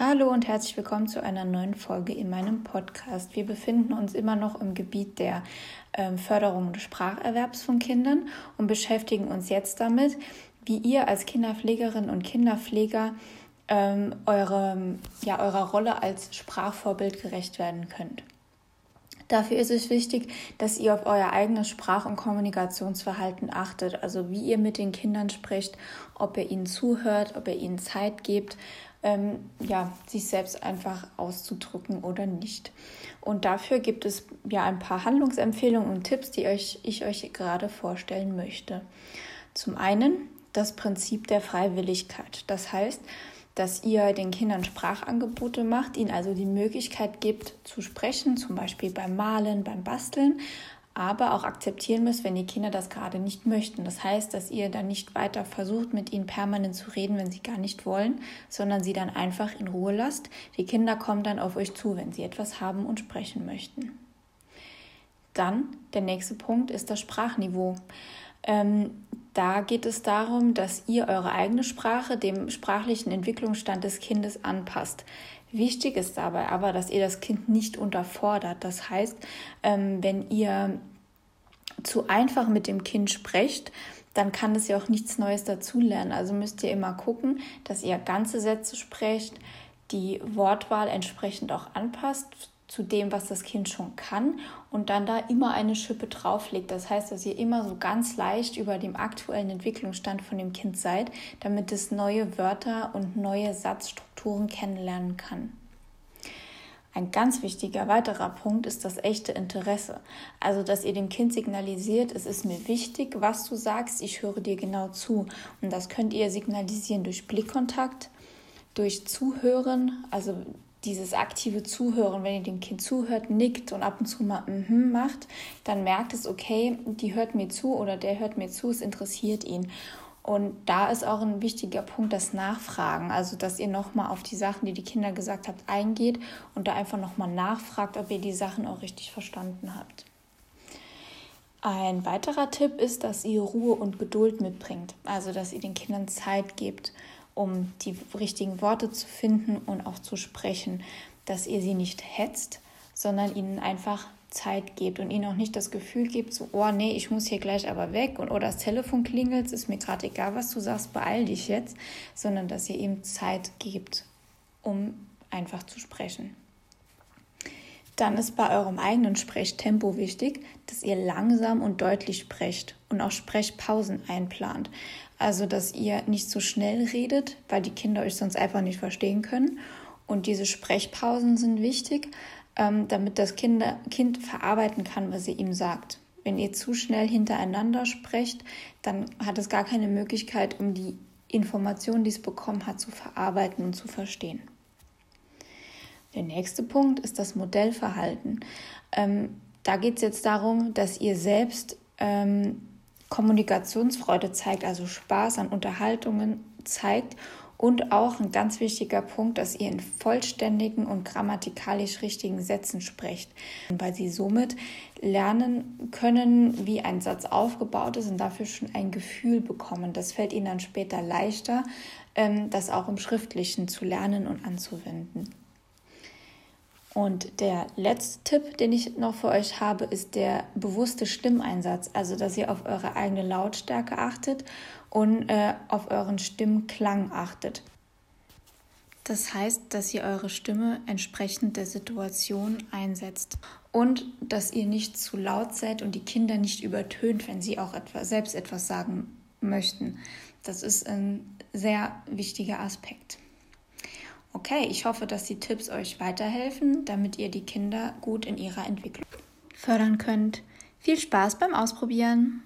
Hallo und herzlich willkommen zu einer neuen Folge in meinem Podcast. Wir befinden uns immer noch im Gebiet der ähm, Förderung des Spracherwerbs von Kindern und beschäftigen uns jetzt damit, wie ihr als Kinderpflegerin und Kinderpfleger ähm, eure, ja, eurer Rolle als Sprachvorbild gerecht werden könnt. Dafür ist es wichtig, dass ihr auf euer eigenes Sprach- und Kommunikationsverhalten achtet, also wie ihr mit den Kindern spricht, ob ihr ihnen zuhört, ob ihr ihnen Zeit gebt, ähm, ja, sich selbst einfach auszudrücken oder nicht. Und dafür gibt es ja ein paar Handlungsempfehlungen und Tipps, die euch, ich euch gerade vorstellen möchte. Zum einen das Prinzip der Freiwilligkeit. Das heißt, dass ihr den Kindern Sprachangebote macht, ihnen also die Möglichkeit gibt zu sprechen, zum Beispiel beim Malen, beim Basteln, aber auch akzeptieren müsst, wenn die Kinder das gerade nicht möchten. Das heißt, dass ihr dann nicht weiter versucht, mit ihnen permanent zu reden, wenn sie gar nicht wollen, sondern sie dann einfach in Ruhe lasst. Die Kinder kommen dann auf euch zu, wenn sie etwas haben und sprechen möchten. Dann der nächste Punkt ist das Sprachniveau. Ähm, da geht es darum, dass ihr eure eigene Sprache dem sprachlichen Entwicklungsstand des Kindes anpasst. Wichtig ist dabei aber, dass ihr das Kind nicht unterfordert. Das heißt, ähm, wenn ihr zu einfach mit dem Kind sprecht, dann kann es ja auch nichts Neues dazulernen. Also müsst ihr immer gucken, dass ihr ganze Sätze sprecht, die Wortwahl entsprechend auch anpasst zu dem, was das Kind schon kann und dann da immer eine Schippe drauflegt. Das heißt, dass ihr immer so ganz leicht über dem aktuellen Entwicklungsstand von dem Kind seid, damit es neue Wörter und neue Satzstrukturen kennenlernen kann. Ein ganz wichtiger weiterer Punkt ist das echte Interesse. Also, dass ihr dem Kind signalisiert, es ist mir wichtig, was du sagst, ich höre dir genau zu. Und das könnt ihr signalisieren durch Blickkontakt, durch Zuhören, also dieses aktive Zuhören, wenn ihr dem Kind zuhört, nickt und ab und zu mal mm macht, dann merkt es, okay, die hört mir zu oder der hört mir zu, es interessiert ihn. Und da ist auch ein wichtiger Punkt das Nachfragen, also dass ihr nochmal auf die Sachen, die die Kinder gesagt habt, eingeht und da einfach nochmal nachfragt, ob ihr die Sachen auch richtig verstanden habt. Ein weiterer Tipp ist, dass ihr Ruhe und Geduld mitbringt, also dass ihr den Kindern Zeit gebt um die richtigen Worte zu finden und auch zu sprechen, dass ihr sie nicht hetzt, sondern ihnen einfach Zeit gebt und ihnen auch nicht das Gefühl gibt, so, oh nee, ich muss hier gleich aber weg und oh, das Telefon klingelt, ist mir gerade egal, was du sagst, beeil dich jetzt, sondern dass ihr ihm Zeit gebt, um einfach zu sprechen. Dann ist bei eurem eigenen Sprechtempo wichtig, dass ihr langsam und deutlich sprecht und auch Sprechpausen einplant. Also, dass ihr nicht so schnell redet, weil die Kinder euch sonst einfach nicht verstehen können. Und diese Sprechpausen sind wichtig, ähm, damit das Kind verarbeiten kann, was ihr ihm sagt. Wenn ihr zu schnell hintereinander sprecht, dann hat es gar keine Möglichkeit, um die Informationen, die es bekommen hat, zu verarbeiten und zu verstehen. Der nächste Punkt ist das Modellverhalten. Ähm, da geht es jetzt darum, dass ihr selbst ähm, Kommunikationsfreude zeigt, also Spaß an Unterhaltungen zeigt und auch ein ganz wichtiger Punkt, dass ihr in vollständigen und grammatikalisch richtigen Sätzen sprecht, weil sie somit lernen können, wie ein Satz aufgebaut ist und dafür schon ein Gefühl bekommen. Das fällt ihnen dann später leichter, ähm, das auch im Schriftlichen zu lernen und anzuwenden. Und der letzte Tipp, den ich noch für euch habe, ist der bewusste Stimmeinsatz. Also, dass ihr auf eure eigene Lautstärke achtet und äh, auf euren Stimmklang achtet. Das heißt, dass ihr eure Stimme entsprechend der Situation einsetzt und dass ihr nicht zu laut seid und die Kinder nicht übertönt, wenn sie auch etwas, selbst etwas sagen möchten. Das ist ein sehr wichtiger Aspekt. Okay, ich hoffe, dass die Tipps euch weiterhelfen, damit ihr die Kinder gut in ihrer Entwicklung fördern könnt. Viel Spaß beim Ausprobieren!